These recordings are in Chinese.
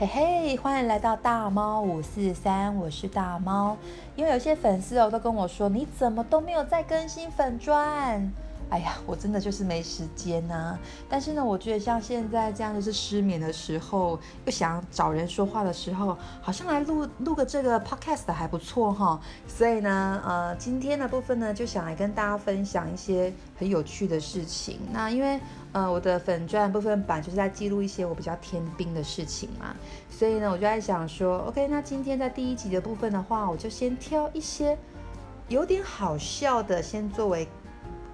嘿嘿，欢迎来到大猫五四三，我是大猫。因为有些粉丝哦都跟我说，你怎么都没有在更新粉砖？哎呀，我真的就是没时间呐。但是呢，我觉得像现在这样就是失眠的时候，又想找人说话的时候，好像来录录个这个 podcast 还不错哈。所以呢，呃，今天的部分呢，就想来跟大家分享一些很有趣的事情。那因为。呃，我的粉钻部分版就是在记录一些我比较天兵的事情嘛，所以呢，我就在想说，OK，那今天在第一集的部分的话，我就先挑一些有点好笑的，先作为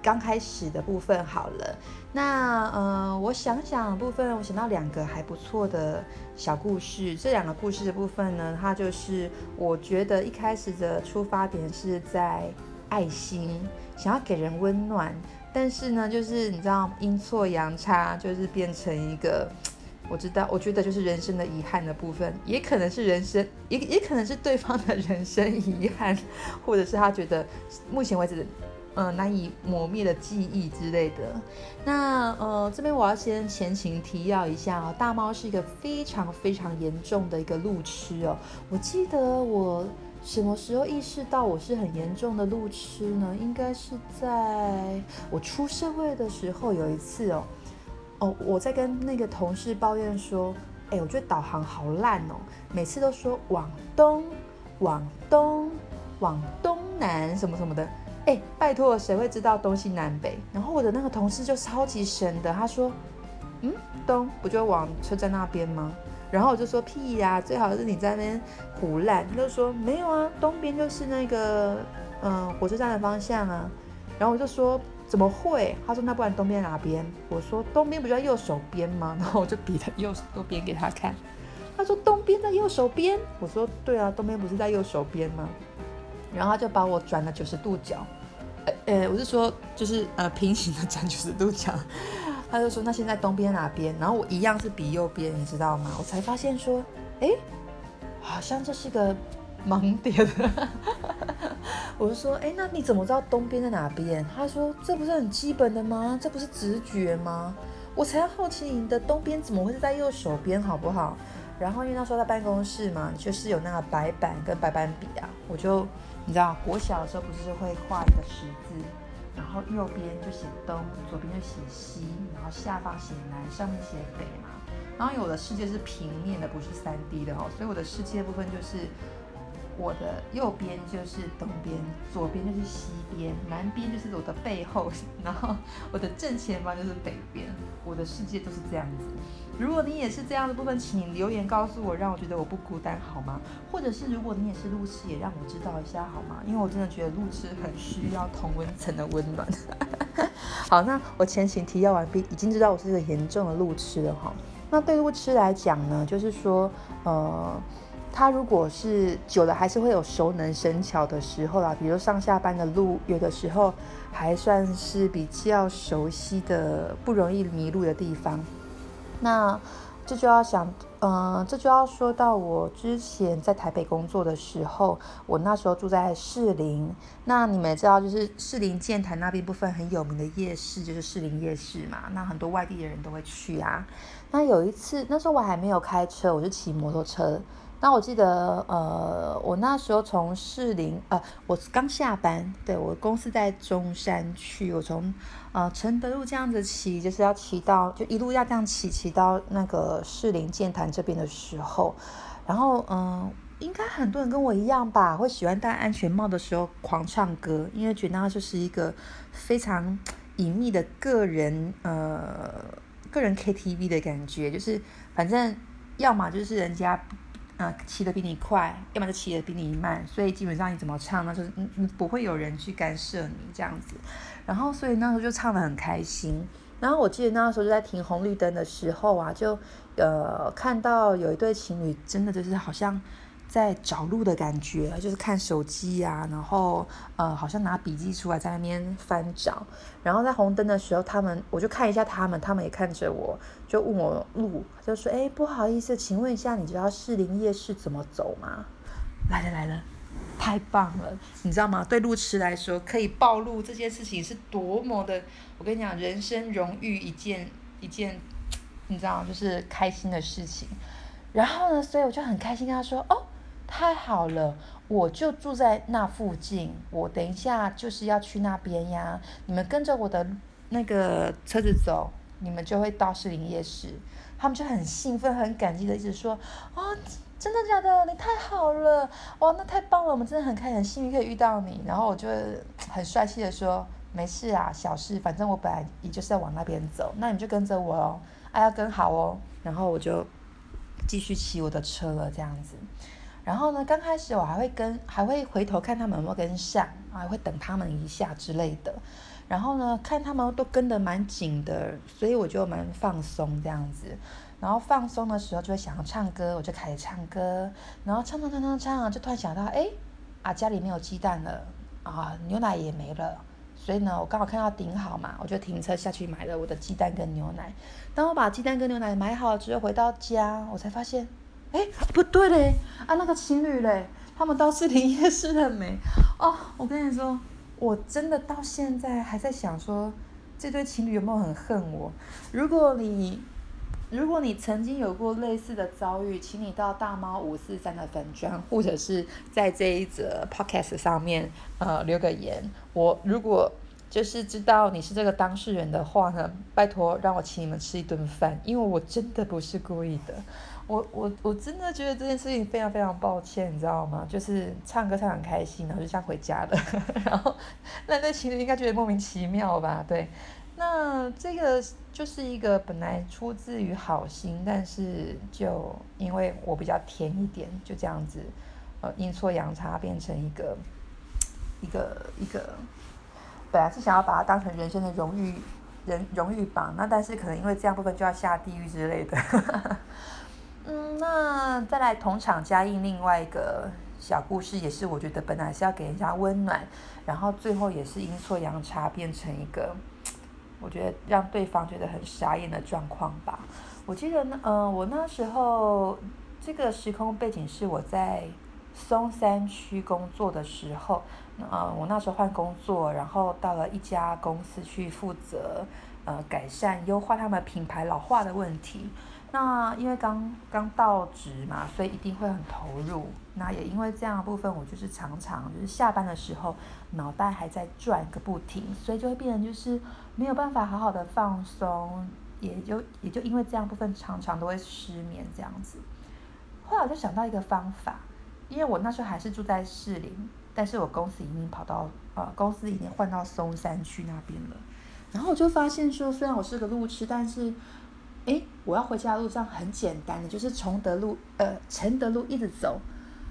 刚开始的部分好了。那呃，我想想部分，我想到两个还不错的小故事。这两个故事的部分呢，它就是我觉得一开始的出发点是在爱心，想要给人温暖。但是呢，就是你知道阴错阳差，就是变成一个，我知道，我觉得就是人生的遗憾的部分，也可能是人生，也也可能是对方的 人生遗憾，或者是他觉得目前为止，嗯，难以磨灭的记忆之类的。那呃，这边我要先前情提要一下哦，大猫是一个非常非常严重的一个路痴哦，我记得我。什么时候意识到我是很严重的路痴呢？应该是在我出社会的时候，有一次哦，哦，我在跟那个同事抱怨说，哎，我觉得导航好烂哦，每次都说往东、往东、往东南什么什么的，哎，拜托，谁会知道东西南北？然后我的那个同事就超级神的，他说，嗯，东不就往车站那边吗？然后我就说屁呀，最好是你在那边胡乱。他就说没有啊，东边就是那个嗯火车站的方向啊。然后我就说怎么会？他说那不然东边哪边？我说东边不就在右手边吗？然后我就比他右右边给他看。他说东边在右手边。我说对啊，东边不是在右手边吗？然后他就把我转了九十度角。呃呃，我是说就是呃平行的转九十度角。他就说：“那现在东边哪边？”然后我一样是比右边，你知道吗？我才发现说：“哎，好像这是个盲点。” 我就说：“哎，那你怎么知道东边在哪边？”他说：“这不是很基本的吗？这不是直觉吗？”我才好奇你的东边怎么会是在右手边，好不好？然后因为那时候在办公室嘛，就是有那个白板跟白板笔啊，我就你知道，国小的时候不是会画一个十字。然后右边就写东，左边就写西，然后下方写南，上面写北嘛。然后我的世界是平面的，不是三 D 的哦，所以我的世界部分就是我的右边就是东边，左边就是西边，南边就是我的背后，然后我的正前方就是北边，我的世界都是这样子。如果你也是这样的部分，请留言告诉我，让我觉得我不孤单好吗？或者是如果你也是路痴，也让我知道一下好吗？因为我真的觉得路痴很需要同温层的温暖。好，那我前情提要完毕，已经知道我是一个严重的路痴了哈。那对路痴来讲呢，就是说，呃，他如果是久了，还是会有熟能生巧的时候啦。比如上下班的路，有的时候还算是比较熟悉的，不容易迷路的地方。那这就要想，嗯，这就要说到我之前在台北工作的时候，我那时候住在士林。那你们知道，就是士林建台那边部分很有名的夜市，就是士林夜市嘛。那很多外地的人都会去啊。那有一次，那时候我还没有开车，我是骑摩托车。那我记得，呃，我那时候从士林，呃，我刚下班，对我公司在中山区，我从呃承德路这样子骑，就是要骑到，就一路要这样骑，骑到那个士林建潭这边的时候，然后，嗯，应该很多人跟我一样吧，会喜欢戴安全帽的时候狂唱歌，因为觉得那就是一个非常隐秘的个人，呃，个人 KTV 的感觉，就是反正要么就是人家。啊，骑得比你快，要么就骑得比你慢，所以基本上你怎么唱，那就是嗯嗯不会有人去干涉你这样子。然后所以那时候就唱得很开心。然后我记得那时候就在停红绿灯的时候啊，就呃看到有一对情侣，真的就是好像。在找路的感觉，就是看手机呀，然后呃，好像拿笔记出来在那边翻找，然后在红灯的时候，他们我就看一下他们，他们也看着我，就问我路，就说：“哎，不好意思，请问一下，你知道士林夜市怎么走吗？” 来了来了，太棒了，你知道吗？对路痴来说，可以暴露这件事情是多么的，我跟你讲，人生荣誉一件一件，你知道，就是开心的事情。然后呢，所以我就很开心跟他说：“哦，太好了，我就住在那附近，我等一下就是要去那边呀。你们跟着我的那个车子走，你们就会到士林夜市。”他们就很兴奋、很感激的一直说：“啊，真的假的？你太好了，哇，那太棒了！我们真的很开心、很幸运可以遇到你。”然后我就很帅气的说：“没事啊，小事，反正我本来也就是要往那边走，那你就跟着我哦，啊，要跟好哦。”然后我就继续骑我的车了，这样子。然后呢，刚开始我还会跟，还会回头看他们有没有跟上，还会等他们一下之类的。然后呢，看他们都跟得蛮紧的，所以我就蛮放松这样子。然后放松的时候就会想要唱歌，我就开始唱歌。然后唱唱唱唱唱，就突然想到，哎，啊家里没有鸡蛋了，啊牛奶也没了。所以呢，我刚好看到顶好嘛，我就停车下去买了我的鸡蛋跟牛奶。当我把鸡蛋跟牛奶买好之后，回到家，我才发现，哎，不对嘞，啊那个情侣嘞，他们到士林夜市了没？哦，我跟你说。我真的到现在还在想说，这对情侣有没有很恨我？如果你，如果你曾经有过类似的遭遇，请你到大猫五四三的粉砖，或者是在这一则 podcast 上面，呃，留个言。我如果就是知道你是这个当事人的话呢，拜托让我请你们吃一顿饭，因为我真的不是故意的。我我我真的觉得这件事情非常非常抱歉，你知道吗？就是唱歌唱很开心，然后就这样回家了，然后那那情侣应该觉得莫名其妙吧？对，那这个就是一个本来出自于好心，但是就因为我比较甜一点，就这样子，呃，阴错阳差变成一个一个一个，本来是想要把它当成人生的荣誉人荣誉榜，那但是可能因为这样部分就要下地狱之类的。嗯，那再来同场加映另外一个小故事，也是我觉得本来是要给人家温暖，然后最后也是阴错阳差变成一个，我觉得让对方觉得很傻眼的状况吧。我记得呢，呃，我那时候这个时空背景是我在松山区工作的时候，呃，我那时候换工作，然后到了一家公司去负责呃改善优化他们品牌老化的问题。那因为刚刚到职嘛，所以一定会很投入。那也因为这样部分，我就是常常就是下班的时候，脑袋还在转个不停，所以就会变成就是没有办法好好的放松，也就也就因为这样部分，常常都会失眠这样子。后来我就想到一个方法，因为我那时候还是住在士林，但是我公司已经跑到呃公司已经换到松山区那边了。然后我就发现说，虽然我是个路痴，但是。哎，我要回家的路上很简单的，就是崇德路，呃，承德路一直走，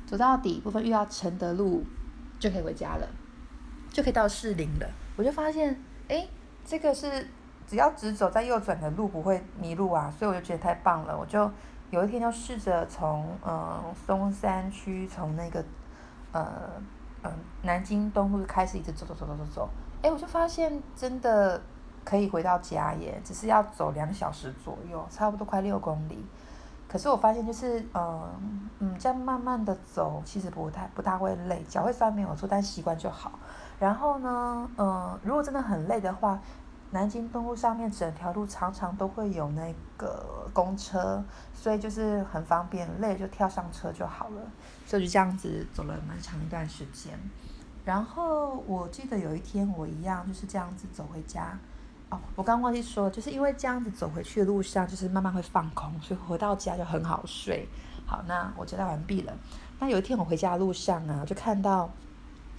走到底部分遇到承德路，就可以回家了，就可以到士林了。我就发现，哎，这个是只要直走再右转的路不会迷路啊，所以我就觉得太棒了。我就有一天就试着从呃松山区从那个呃呃南京东路开始一直走走走走走走，哎，我就发现真的。可以回到家耶，只是要走两小时左右，差不多快六公里。可是我发现就是，嗯嗯，这样慢慢的走，其实不太不大会累，脚会酸没有错，但习惯就好。然后呢，嗯，如果真的很累的话，南京东路上面整条路常常都会有那个公车，所以就是很方便，累就跳上车就好了。所以就这样子走了蛮长一段时间。然后我记得有一天我一样就是这样子走回家。哦，我刚忘记说，就是因为这样子走回去的路上，就是慢慢会放空，所以回到家就很好睡。好，那我交代完毕了。那有一天我回家的路上啊，就看到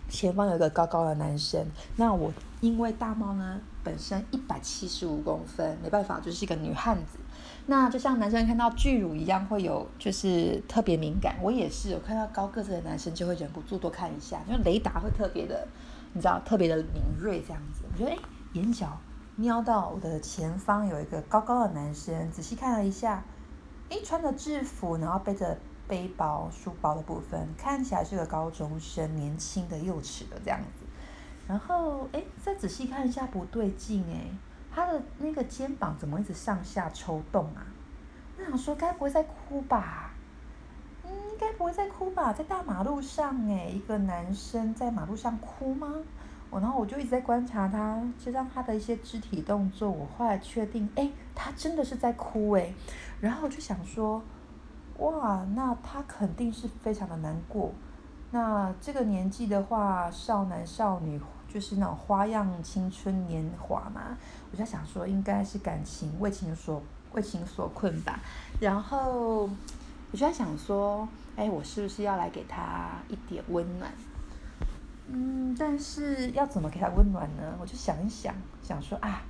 前方有一个高高的男生。那我因为大猫呢本身一百七十五公分，没办法，就是一个女汉子。那就像男生看到巨乳一样，会有就是特别敏感。我也是，我看到高个子的男生就会忍不住多看一下，因为雷达会特别的，你知道，特别的敏锐这样子。我觉得哎，眼角。瞄到我的前方有一个高高的男生，仔细看了一下，诶，穿着制服，然后背着背包、书包的部分，看起来是个高中生，年轻的、幼齿的这样子。然后，诶，再仔细看一下，不对劲，诶，他的那个肩膀怎么一直上下抽动啊？我想说，该不会在哭吧？嗯，应该不会在哭吧？在大马路上，诶，一个男生在马路上哭吗？我然后我就一直在观察他，就让他的一些肢体动作。我后来确定，哎，他真的是在哭哎。然后我就想说，哇，那他肯定是非常的难过。那这个年纪的话，少男少女就是那种花样青春年华嘛，我就在想说，应该是感情为情所为情所困吧。然后我就在想说，哎，我是不是要来给他一点温暖？嗯，但是要怎么给他温暖呢？我就想一想，想说啊。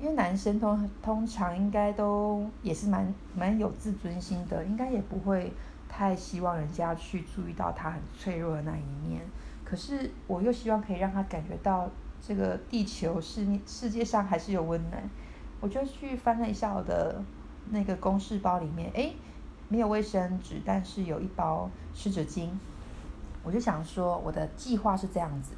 因为男生通通常应该都也是蛮蛮有自尊心的，应该也不会太希望人家去注意到他很脆弱的那一面。可是我又希望可以让他感觉到这个地球世世界上还是有温暖。我就去翻了一下我的那个公事包里面，诶，没有卫生纸，但是有一包湿纸巾。我就想说，我的计划是这样子，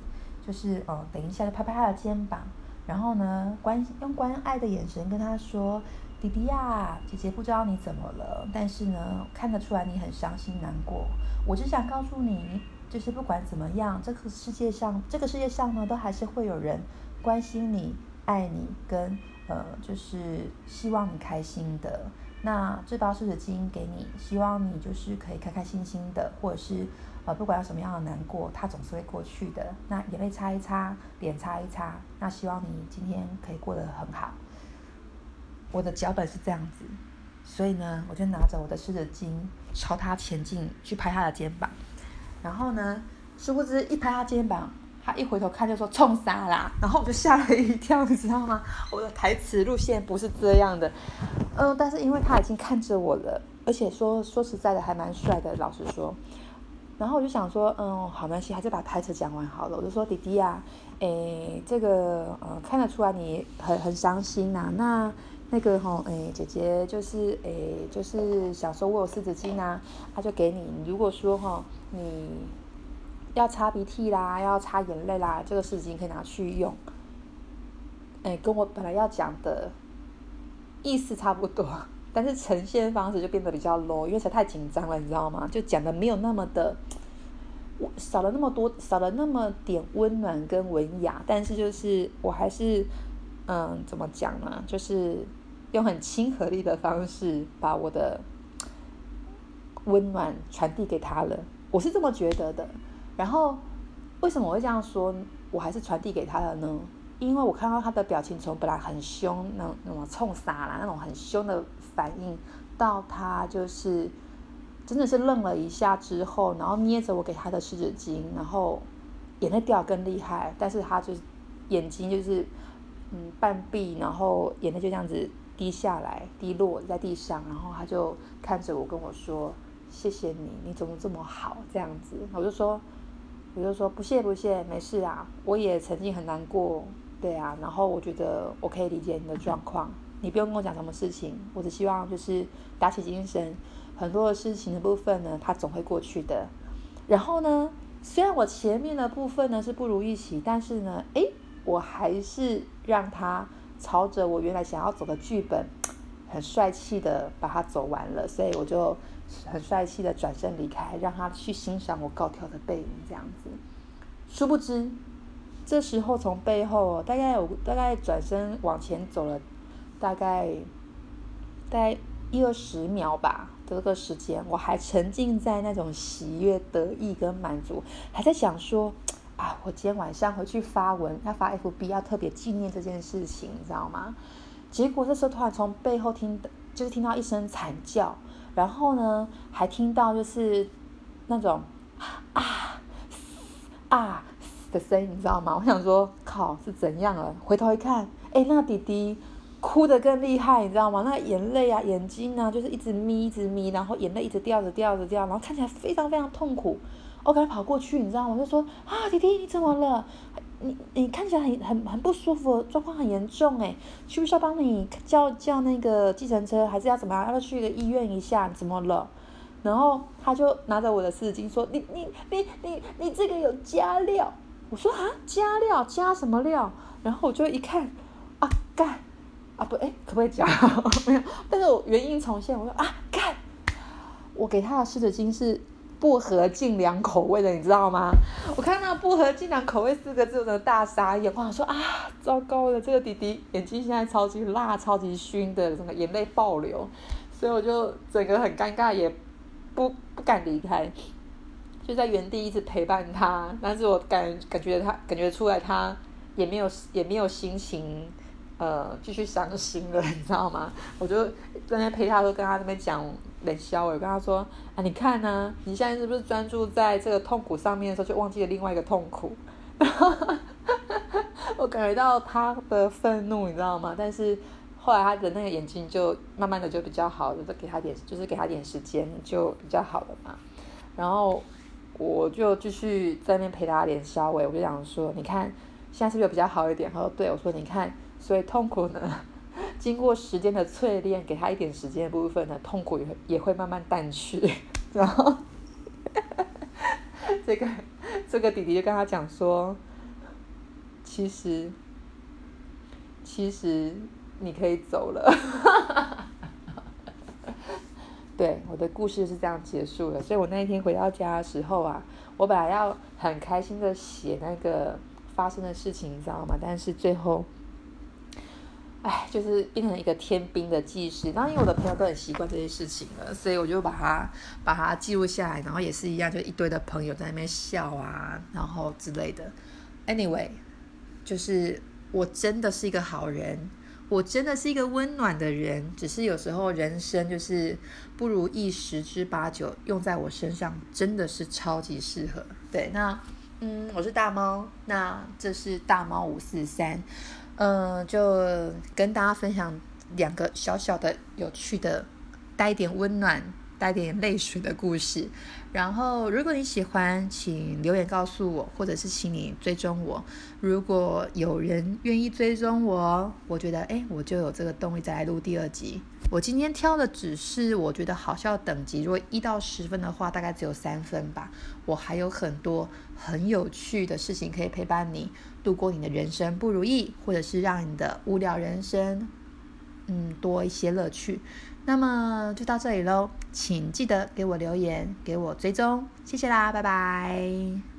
就是呃，等一下就拍拍他的肩膀。然后呢，关用关爱的眼神跟他说：“弟弟呀，姐姐不知道你怎么了，但是呢，看得出来你很伤心难过。我只想告诉你，就是不管怎么样，这个世界上，这个世界上呢，都还是会有人关心你、爱你，跟呃，就是希望你开心的。那这包湿纸巾给你，希望你就是可以开开心心的，或者是。”呃，不管有什么样的难过，它总是会过去的。那眼泪擦一擦，脸擦一擦，那希望你今天可以过得很好。我的脚本是这样子，所以呢，我就拿着我的湿纸巾朝他前进，去拍他的肩膀。然后呢，殊不知一拍他肩膀，他一回头看就说冲啥啦？然后我就吓了一跳，你知道吗？我的台词路线不是这样的。嗯，但是因为他已经看着我了，而且说说实在的还蛮帅的，老实说。然后我就想说，嗯，好关系，还是把台词讲完好了。我就说，弟弟啊，诶，这个呃，看得出来你很很伤心呐。那那个哈，诶，姐姐就是诶，就是想说我有湿纸巾呐，他就给你。如果说哈，你要擦鼻涕啦，要擦眼泪啦，这个湿纸巾可以拿去用。诶，跟我本来要讲的意思差不多。但是呈现方式就变得比较 low，因为才太紧张了，你知道吗？就讲的没有那么的，我少了那么多，少了那么点温暖跟文雅。但是就是我还是，嗯，怎么讲呢？就是用很亲和力的方式把我的温暖传递给他了。我是这么觉得的。然后为什么我会这样说？我还是传递给他了呢？因为我看到他的表情从本来很凶，那那种冲傻啦，那种很凶的。反应到他就是真的是愣了一下之后，然后捏着我给他的湿纸巾，然后眼泪掉更厉害，但是他就是眼睛就是嗯半闭，然后眼泪就这样子滴下来，滴落在地上，然后他就看着我跟我说：“谢谢你，你怎么这么好？”这样子，我就说，我就说不谢不谢，没事啊，我也曾经很难过，对啊，然后我觉得我可以理解你的状况。你不用跟我讲什么事情，我只希望就是打起精神，很多的事情的部分呢，它总会过去的。然后呢，虽然我前面的部分呢是不如预期，但是呢，诶，我还是让他朝着我原来想要走的剧本，很帅气的把它走完了。所以我就很帅气的转身离开，让他去欣赏我高挑的背影，这样子。殊不知，这时候从背后大概有大概转身往前走了。大概，大概一二十秒吧，这个时间，我还沉浸在那种喜悦、得意跟满足，还在想说，啊，我今天晚上回去发文，要发 FB，要特别纪念这件事情，你知道吗？结果这时候突然从背后听，就是听到一声惨叫，然后呢，还听到就是那种啊啊的声音，你知道吗？我想说，靠，是怎样了？回头一看，哎，那个弟弟。哭得更厉害，你知道吗？那眼泪啊，眼睛啊，就是一直眯，一直眯，然后眼泪一直掉着掉着掉，然后看起来非常非常痛苦。我赶快跑过去，你知道吗？就说啊，弟弟你怎么了？你你看起来很很很不舒服，状况很严重哎，需不需要帮你叫叫那个计程车，还是要怎么样？要不要去个医院一下？怎么了？然后他就拿着我的湿巾说，你你你你你这个有加料。我说啊，加料加什么料？然后我就一看，啊干。啊不，哎，可不可以讲？没有，但是我原因重现。我说啊，看，我给他的湿纸巾是薄荷净凉口味的，你知道吗？我看到薄荷净凉口味四个字，我的大傻眼。我说啊，糟糕了，这个弟弟眼睛现在超级辣、超级熏的，整个眼泪爆流，所以我就整个很尴尬，也不不敢离开，就在原地一直陪伴他。但是我感感觉他感觉出来，他也没有也没有心情呃继续伤心了，你知道吗？我就在那陪他，都跟他那边讲冷笑，我跟他说啊，你看呢，你现在是不是专注在这个痛苦上面的时候，就忘记了另外一个痛苦？我感觉到他的愤怒，你知道吗？但是。后来他的那个眼睛就慢慢的就比较好了，就给他点，就是给他点时间就比较好了嘛。然后我就继续在那边陪他连消微，我就想说，你看现在是不是比较好一点？他说对，我说你看，所以痛苦呢，经过时间的淬炼，给他一点时间的部分呢，痛苦也也会慢慢淡去。然后 这个这个弟弟就跟他讲说，其实其实。你可以走了，对，我的故事是这样结束的。所以我那一天回到家的时候啊，我本来要很开心的写那个发生的事情，你知道吗？但是最后，哎，就是变成一个天兵的记事。然后因为我的朋友都很习惯这些事情了，所以我就把它把它记录下来。然后也是一样，就一堆的朋友在那边笑啊，然后之类的。Anyway，就是我真的是一个好人。我真的是一个温暖的人，只是有时候人生就是不如意十之八九，用在我身上真的是超级适合。对，那嗯，我是大猫，那这是大猫五四三，嗯，就跟大家分享两个小小的有趣的，带一点温暖。带点泪水的故事，然后如果你喜欢，请留言告诉我，或者是请你追踪我。如果有人愿意追踪我，我觉得哎，我就有这个动力再来录第二集。我今天挑的只是我觉得好笑等级，如果一到十分的话，大概只有三分吧。我还有很多很有趣的事情可以陪伴你度过你的人生不如意，或者是让你的无聊人生，嗯，多一些乐趣。那么就到这里喽，请记得给我留言，给我追踪，谢谢啦，拜拜。